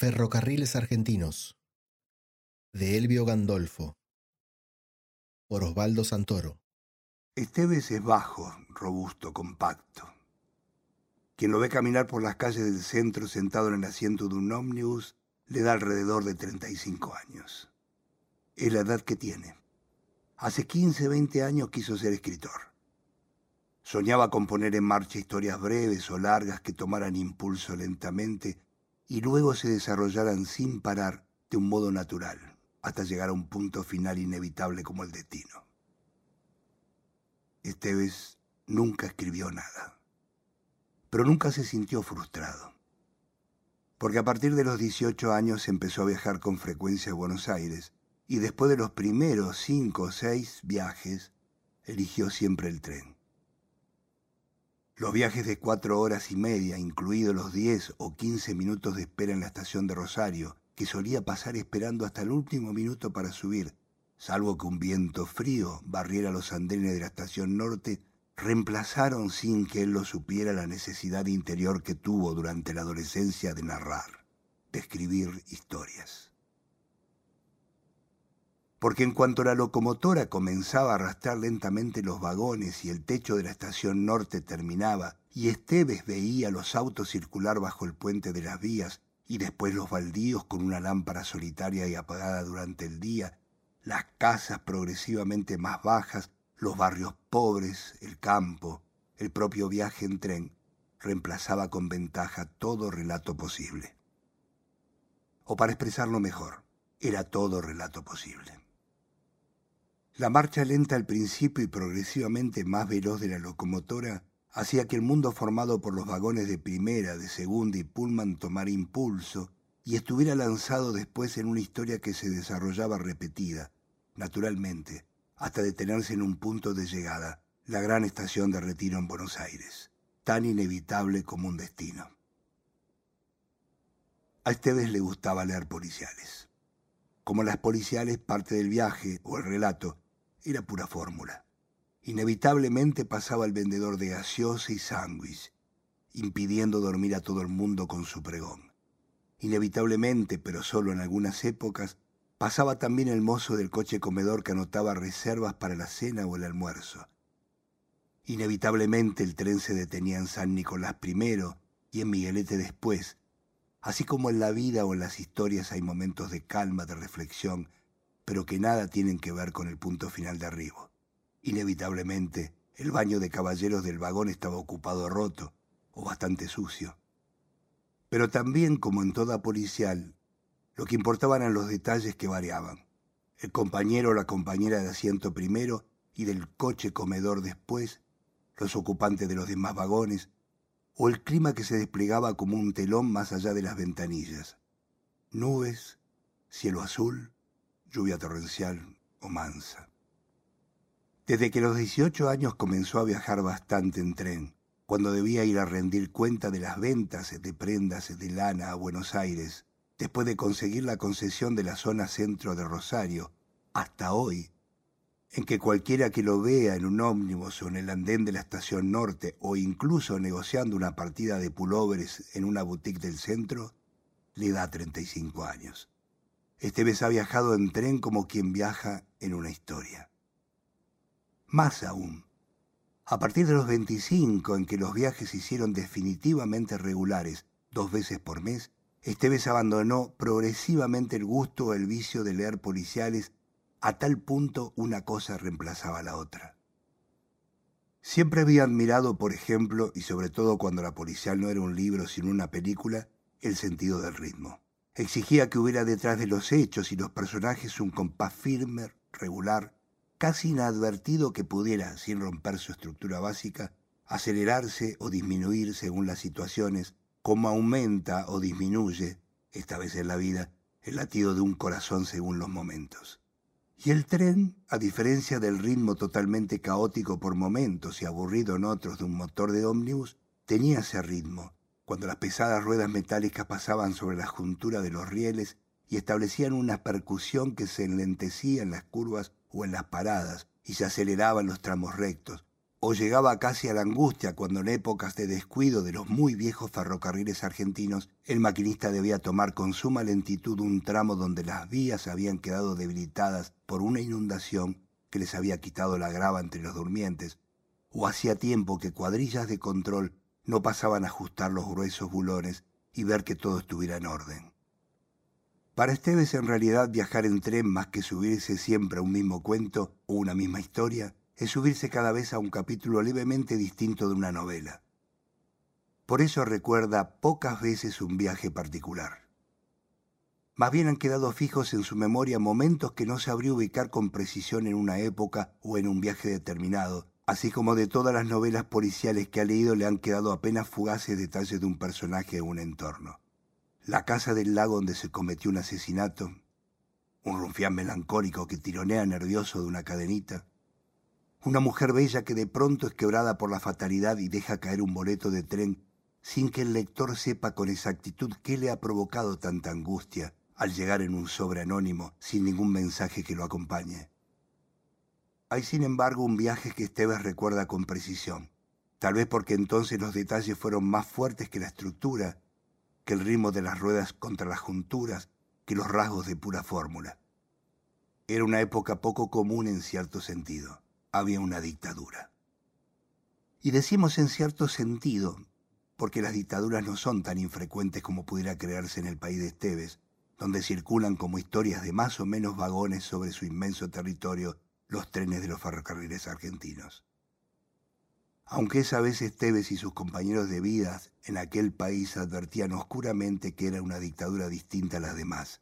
Ferrocarriles Argentinos de Elvio Gandolfo por Osvaldo Santoro Esteves es bajo, robusto, compacto. Quien lo ve caminar por las calles del centro sentado en el asiento de un ómnibus le da alrededor de 35 años. Es la edad que tiene. Hace 15, 20 años quiso ser escritor. Soñaba con poner en marcha historias breves o largas que tomaran impulso lentamente y luego se desarrollaran sin parar de un modo natural, hasta llegar a un punto final inevitable como el destino. Esteves nunca escribió nada, pero nunca se sintió frustrado, porque a partir de los 18 años empezó a viajar con frecuencia a Buenos Aires y después de los primeros cinco o seis viajes, eligió siempre el tren. Los viajes de cuatro horas y media, incluidos los diez o quince minutos de espera en la estación de Rosario, que solía pasar esperando hasta el último minuto para subir, salvo que un viento frío barriera los andenes de la estación norte, reemplazaron sin que él lo supiera la necesidad interior que tuvo durante la adolescencia de narrar, de escribir historias porque en cuanto la locomotora comenzaba a arrastrar lentamente los vagones y el techo de la estación norte terminaba, y Esteves veía los autos circular bajo el puente de las vías y después los baldíos con una lámpara solitaria y apagada durante el día, las casas progresivamente más bajas, los barrios pobres, el campo, el propio viaje en tren, reemplazaba con ventaja todo relato posible. O para expresarlo mejor, era todo relato posible. La marcha lenta al principio y progresivamente más veloz de la locomotora hacía que el mundo formado por los vagones de primera, de segunda y pullman tomara impulso y estuviera lanzado después en una historia que se desarrollaba repetida, naturalmente, hasta detenerse en un punto de llegada, la gran estación de retiro en Buenos Aires, tan inevitable como un destino. A Esteves le gustaba leer policiales. Como las policiales, parte del viaje o el relato era pura fórmula. Inevitablemente pasaba el vendedor de gaseosa y sándwich, impidiendo dormir a todo el mundo con su pregón. Inevitablemente, pero solo en algunas épocas, pasaba también el mozo del coche comedor que anotaba reservas para la cena o el almuerzo. Inevitablemente el tren se detenía en San Nicolás primero y en Miguelete después, así como en la vida o en las historias hay momentos de calma, de reflexión, pero que nada tienen que ver con el punto final de arribo. Inevitablemente, el baño de caballeros del vagón estaba ocupado roto o bastante sucio. Pero también, como en toda policial, lo que importaban eran los detalles que variaban. El compañero o la compañera de asiento primero y del coche comedor después, los ocupantes de los demás vagones, o el clima que se desplegaba como un telón más allá de las ventanillas. Nubes, cielo azul, lluvia torrencial o mansa. Desde que los 18 años comenzó a viajar bastante en tren, cuando debía ir a rendir cuenta de las ventas de prendas de lana a Buenos Aires, después de conseguir la concesión de la zona centro de Rosario, hasta hoy, en que cualquiera que lo vea en un ómnibus o en el andén de la estación norte o incluso negociando una partida de pulóveres en una boutique del centro, le da 35 años. Esteves ha viajado en tren como quien viaja en una historia. Más aún, a partir de los 25 en que los viajes se hicieron definitivamente regulares dos veces por mes, Esteves abandonó progresivamente el gusto o el vicio de leer policiales a tal punto una cosa reemplazaba a la otra. Siempre había admirado, por ejemplo, y sobre todo cuando la policial no era un libro sino una película, el sentido del ritmo. Exigía que hubiera detrás de los hechos y los personajes un compás firme, regular, casi inadvertido que pudiera, sin romper su estructura básica, acelerarse o disminuir según las situaciones, como aumenta o disminuye, esta vez en la vida, el latido de un corazón según los momentos. Y el tren, a diferencia del ritmo totalmente caótico por momentos y aburrido en otros de un motor de ómnibus, tenía ese ritmo, cuando las pesadas ruedas metálicas pasaban sobre la juntura de los rieles y establecían una percusión que se enlentecía en las curvas o en las paradas y se aceleraba en los tramos rectos, o llegaba casi a la angustia cuando en épocas de descuido de los muy viejos ferrocarriles argentinos, el maquinista debía tomar con suma lentitud un tramo donde las vías habían quedado debilitadas por una inundación que les había quitado la grava entre los durmientes, o hacía tiempo que cuadrillas de control no pasaban a ajustar los gruesos bulones y ver que todo estuviera en orden. Para Esteves en realidad viajar en tren más que subirse siempre a un mismo cuento o una misma historia es subirse cada vez a un capítulo levemente distinto de una novela. Por eso recuerda pocas veces un viaje particular. Más bien han quedado fijos en su memoria momentos que no sabría ubicar con precisión en una época o en un viaje determinado, así como de todas las novelas policiales que ha leído le han quedado apenas fugaces detalles de un personaje o un entorno. La casa del lago donde se cometió un asesinato, un rufián melancólico que tironea nervioso de una cadenita, una mujer bella que de pronto es quebrada por la fatalidad y deja caer un boleto de tren sin que el lector sepa con exactitud qué le ha provocado tanta angustia al llegar en un sobre anónimo sin ningún mensaje que lo acompañe. Hay sin embargo un viaje que Esteves recuerda con precisión, tal vez porque entonces los detalles fueron más fuertes que la estructura, que el ritmo de las ruedas contra las junturas, que los rasgos de pura fórmula. Era una época poco común en cierto sentido había una dictadura. Y decimos en cierto sentido, porque las dictaduras no son tan infrecuentes como pudiera creerse en el país de Esteves, donde circulan como historias de más o menos vagones sobre su inmenso territorio los trenes de los ferrocarriles argentinos. Aunque esa vez Esteves y sus compañeros de vidas en aquel país advertían oscuramente que era una dictadura distinta a las demás.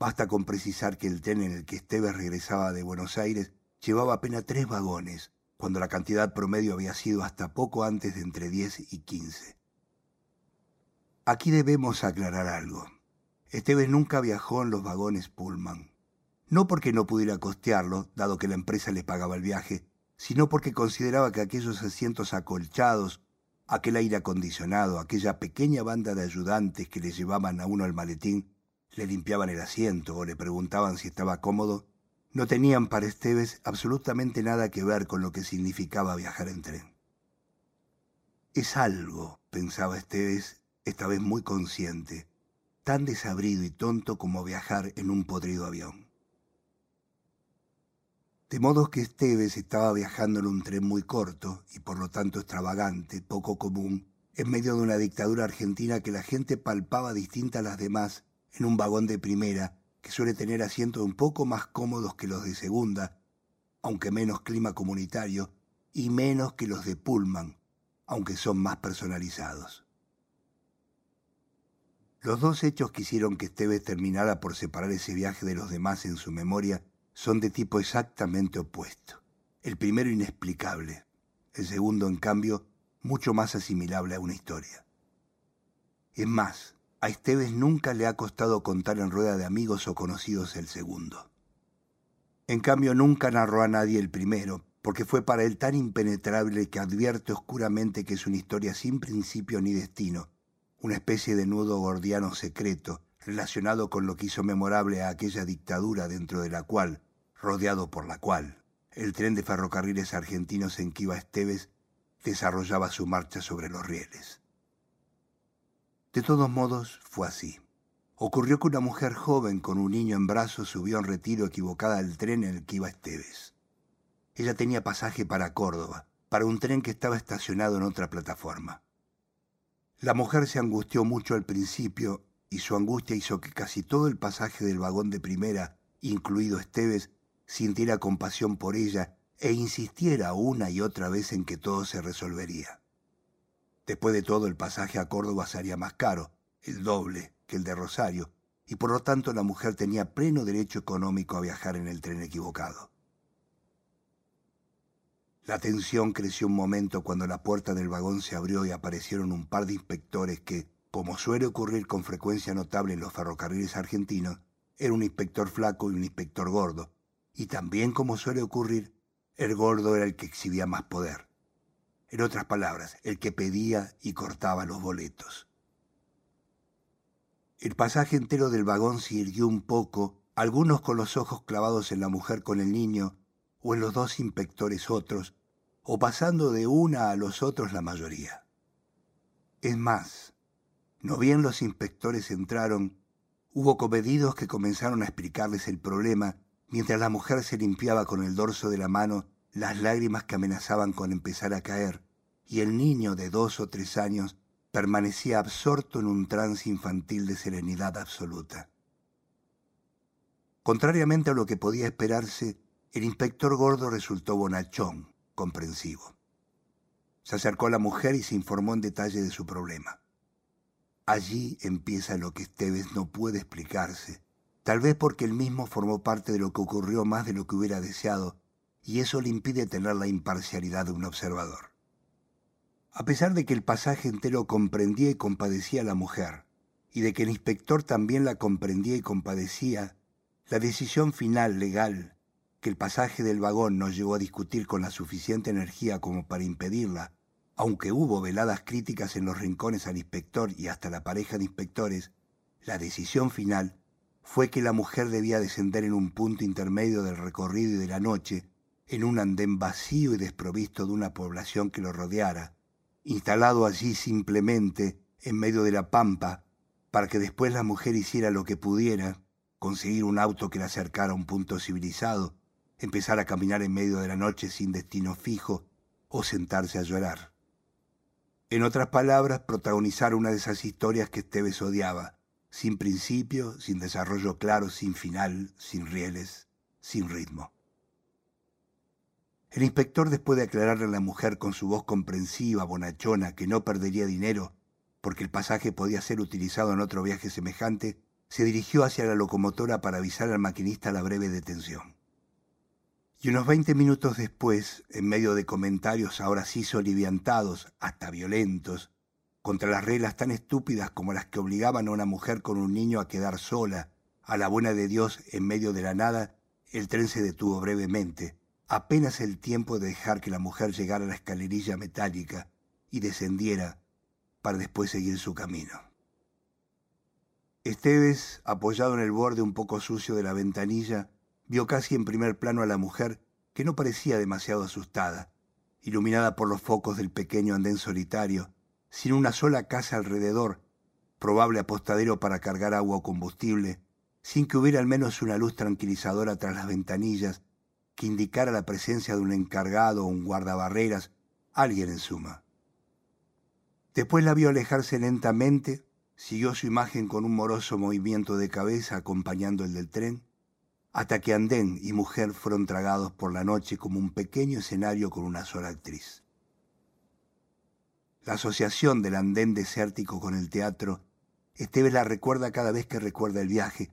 Basta con precisar que el tren en el que Esteves regresaba de Buenos Aires llevaba apenas tres vagones, cuando la cantidad promedio había sido hasta poco antes de entre 10 y 15. Aquí debemos aclarar algo. Esteves nunca viajó en los vagones Pullman. No porque no pudiera costearlo, dado que la empresa le pagaba el viaje, sino porque consideraba que aquellos asientos acolchados, aquel aire acondicionado, aquella pequeña banda de ayudantes que le llevaban a uno al maletín, le limpiaban el asiento o le preguntaban si estaba cómodo, no tenían para Esteves absolutamente nada que ver con lo que significaba viajar en tren. Es algo, pensaba Esteves, esta vez muy consciente, tan desabrido y tonto como viajar en un podrido avión. De modo que Esteves estaba viajando en un tren muy corto y por lo tanto extravagante, poco común, en medio de una dictadura argentina que la gente palpaba distinta a las demás en un vagón de primera que suele tener asientos un poco más cómodos que los de segunda, aunque menos clima comunitario, y menos que los de Pullman, aunque son más personalizados. Los dos hechos que hicieron que Esteves terminara por separar ese viaje de los demás en su memoria son de tipo exactamente opuesto. El primero inexplicable, el segundo, en cambio, mucho más asimilable a una historia. Es más, a Esteves nunca le ha costado contar en rueda de amigos o conocidos el segundo. En cambio, nunca narró a nadie el primero, porque fue para él tan impenetrable que advierte oscuramente que es una historia sin principio ni destino, una especie de nudo gordiano secreto, relacionado con lo que hizo memorable a aquella dictadura dentro de la cual, rodeado por la cual, el tren de ferrocarriles argentinos en que iba Esteves desarrollaba su marcha sobre los rieles. De todos modos, fue así. Ocurrió que una mujer joven con un niño en brazos subió en retiro equivocada al tren en el que Esteves. Ella tenía pasaje para Córdoba, para un tren que estaba estacionado en otra plataforma. La mujer se angustió mucho al principio y su angustia hizo que casi todo el pasaje del vagón de primera, incluido Esteves, sintiera compasión por ella e insistiera una y otra vez en que todo se resolvería. Después de todo, el pasaje a Córdoba sería más caro, el doble que el de Rosario, y por lo tanto la mujer tenía pleno derecho económico a viajar en el tren equivocado. La tensión creció un momento cuando la puerta del vagón se abrió y aparecieron un par de inspectores que, como suele ocurrir con frecuencia notable en los ferrocarriles argentinos, era un inspector flaco y un inspector gordo, y también como suele ocurrir, el gordo era el que exhibía más poder. En otras palabras, el que pedía y cortaba los boletos. El pasaje entero del vagón se irguió un poco, algunos con los ojos clavados en la mujer con el niño, o en los dos inspectores otros, o pasando de una a los otros la mayoría. Es más, no bien los inspectores entraron, hubo comedidos que comenzaron a explicarles el problema mientras la mujer se limpiaba con el dorso de la mano las lágrimas que amenazaban con empezar a caer, y el niño de dos o tres años permanecía absorto en un trance infantil de serenidad absoluta. Contrariamente a lo que podía esperarse, el inspector gordo resultó bonachón, comprensivo. Se acercó a la mujer y se informó en detalle de su problema. Allí empieza lo que Esteves no puede explicarse, tal vez porque él mismo formó parte de lo que ocurrió más de lo que hubiera deseado, y eso le impide tener la imparcialidad de un observador. A pesar de que el pasaje entero comprendía y compadecía a la mujer, y de que el inspector también la comprendía y compadecía, la decisión final legal, que el pasaje del vagón nos llevó a discutir con la suficiente energía como para impedirla, aunque hubo veladas críticas en los rincones al inspector y hasta la pareja de inspectores, la decisión final fue que la mujer debía descender en un punto intermedio del recorrido y de la noche, en un andén vacío y desprovisto de una población que lo rodeara, instalado allí simplemente en medio de la pampa, para que después la mujer hiciera lo que pudiera, conseguir un auto que la acercara a un punto civilizado, empezar a caminar en medio de la noche sin destino fijo o sentarse a llorar. En otras palabras, protagonizar una de esas historias que Esteves odiaba, sin principio, sin desarrollo claro, sin final, sin rieles, sin ritmo. El inspector, después de aclararle a la mujer con su voz comprensiva, bonachona, que no perdería dinero, porque el pasaje podía ser utilizado en otro viaje semejante, se dirigió hacia la locomotora para avisar al maquinista la breve detención. Y unos veinte minutos después, en medio de comentarios ahora sí soliviantados, hasta violentos, contra las reglas tan estúpidas como las que obligaban a una mujer con un niño a quedar sola, a la buena de Dios en medio de la nada, el tren se detuvo brevemente, apenas el tiempo de dejar que la mujer llegara a la escalerilla metálica y descendiera para después seguir su camino. Esteves, apoyado en el borde un poco sucio de la ventanilla, vio casi en primer plano a la mujer que no parecía demasiado asustada, iluminada por los focos del pequeño andén solitario, sin una sola casa alrededor, probable apostadero para cargar agua o combustible, sin que hubiera al menos una luz tranquilizadora tras las ventanillas que indicara la presencia de un encargado o un guardabarreras, alguien en suma. Después la vio alejarse lentamente, siguió su imagen con un moroso movimiento de cabeza acompañando el del tren, hasta que andén y mujer fueron tragados por la noche como un pequeño escenario con una sola actriz. La asociación del andén desértico con el teatro, Esteves la recuerda cada vez que recuerda el viaje,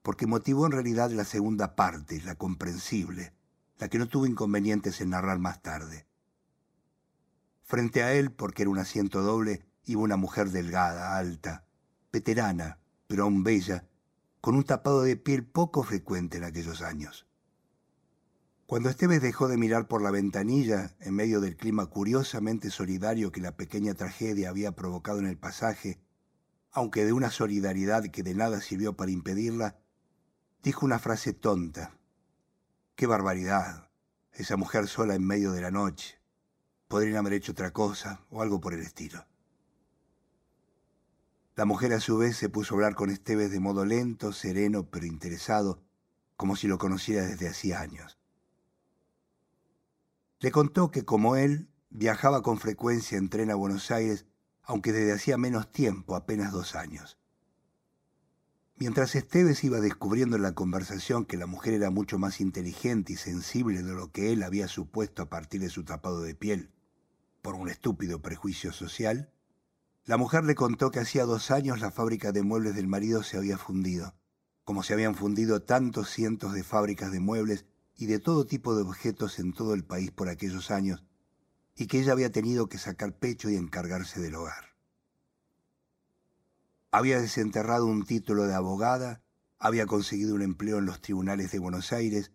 porque motivó en realidad la segunda parte, la comprensible, la que no tuvo inconvenientes en narrar más tarde. Frente a él, porque era un asiento doble, iba una mujer delgada, alta, veterana, pero aún bella, con un tapado de piel poco frecuente en aquellos años. Cuando Esteves dejó de mirar por la ventanilla, en medio del clima curiosamente solidario que la pequeña tragedia había provocado en el pasaje, aunque de una solidaridad que de nada sirvió para impedirla, dijo una frase tonta. ¡Qué barbaridad! Esa mujer sola en medio de la noche. Podrían haber hecho otra cosa o algo por el estilo. La mujer a su vez se puso a hablar con Esteves de modo lento, sereno, pero interesado, como si lo conociera desde hacía años. Le contó que como él viajaba con frecuencia en tren a Buenos Aires, aunque desde hacía menos tiempo, apenas dos años. Mientras Esteves iba descubriendo en la conversación que la mujer era mucho más inteligente y sensible de lo que él había supuesto a partir de su tapado de piel, por un estúpido prejuicio social, la mujer le contó que hacía dos años la fábrica de muebles del marido se había fundido, como se habían fundido tantos cientos de fábricas de muebles y de todo tipo de objetos en todo el país por aquellos años, y que ella había tenido que sacar pecho y encargarse del hogar. Había desenterrado un título de abogada, había conseguido un empleo en los tribunales de Buenos Aires,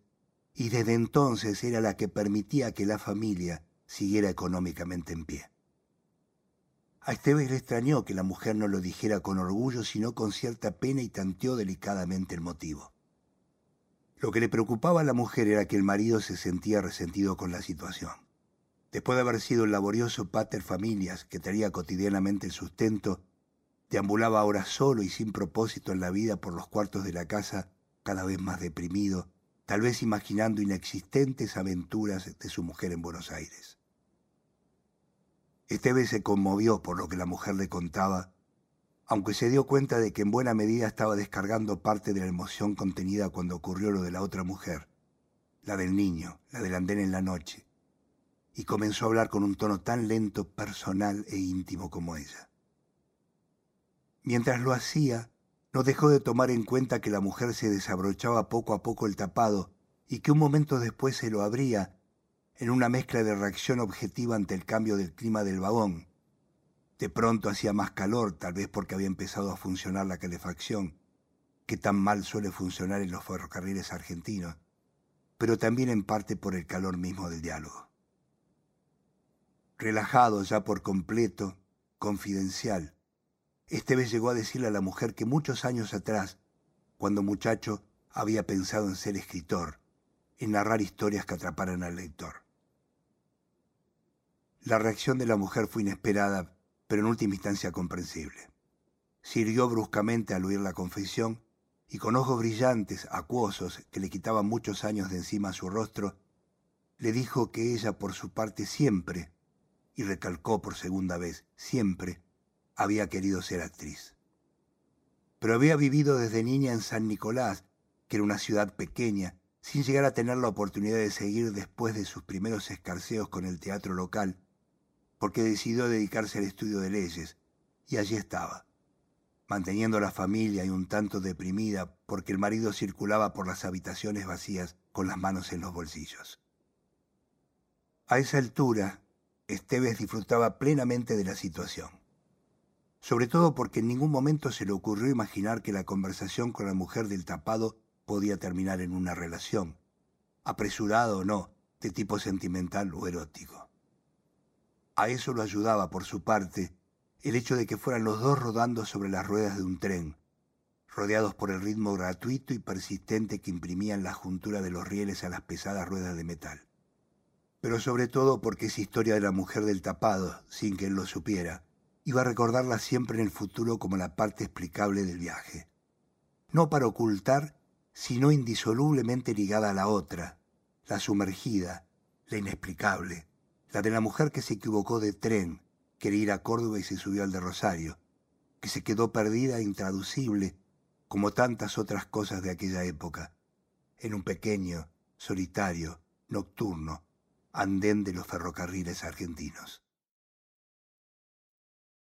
y desde entonces era la que permitía que la familia siguiera económicamente en pie. A Esteves le extrañó que la mujer no lo dijera con orgullo, sino con cierta pena y tanteó delicadamente el motivo. Lo que le preocupaba a la mujer era que el marido se sentía resentido con la situación. Después de haber sido el laborioso pater familias que tenía cotidianamente el sustento, deambulaba ahora solo y sin propósito en la vida por los cuartos de la casa, cada vez más deprimido, tal vez imaginando inexistentes aventuras de su mujer en Buenos Aires. Esteves se conmovió por lo que la mujer le contaba, aunque se dio cuenta de que en buena medida estaba descargando parte de la emoción contenida cuando ocurrió lo de la otra mujer, la del niño, la del andén en la noche, y comenzó a hablar con un tono tan lento, personal e íntimo como ella. Mientras lo hacía, no dejó de tomar en cuenta que la mujer se desabrochaba poco a poco el tapado y que un momento después se lo abría en una mezcla de reacción objetiva ante el cambio del clima del vagón. De pronto hacía más calor, tal vez porque había empezado a funcionar la calefacción, que tan mal suele funcionar en los ferrocarriles argentinos, pero también en parte por el calor mismo del diálogo. Relajado ya por completo, confidencial, Esteves llegó a decirle a la mujer que muchos años atrás, cuando muchacho, había pensado en ser escritor, en narrar historias que atraparan al lector. La reacción de la mujer fue inesperada, pero en última instancia comprensible. Sirvió bruscamente al oír la confesión y con ojos brillantes, acuosos, que le quitaban muchos años de encima su rostro, le dijo que ella por su parte siempre, y recalcó por segunda vez, siempre, había querido ser actriz. Pero había vivido desde niña en San Nicolás, que era una ciudad pequeña, sin llegar a tener la oportunidad de seguir después de sus primeros escarceos con el teatro local, porque decidió dedicarse al estudio de leyes, y allí estaba, manteniendo la familia y un tanto deprimida porque el marido circulaba por las habitaciones vacías con las manos en los bolsillos. A esa altura, Esteves disfrutaba plenamente de la situación, sobre todo porque en ningún momento se le ocurrió imaginar que la conversación con la mujer del tapado podía terminar en una relación, apresurada o no, de tipo sentimental o erótico. A eso lo ayudaba, por su parte, el hecho de que fueran los dos rodando sobre las ruedas de un tren, rodeados por el ritmo gratuito y persistente que imprimían la juntura de los rieles a las pesadas ruedas de metal. Pero sobre todo porque esa historia de la mujer del tapado, sin que él lo supiera, iba a recordarla siempre en el futuro como la parte explicable del viaje. No para ocultar, sino indisolublemente ligada a la otra, la sumergida, la inexplicable, la de la mujer que se equivocó de tren, quería ir a Córdoba y se subió al de Rosario, que se quedó perdida e intraducible, como tantas otras cosas de aquella época, en un pequeño, solitario, nocturno, andén de los ferrocarriles argentinos.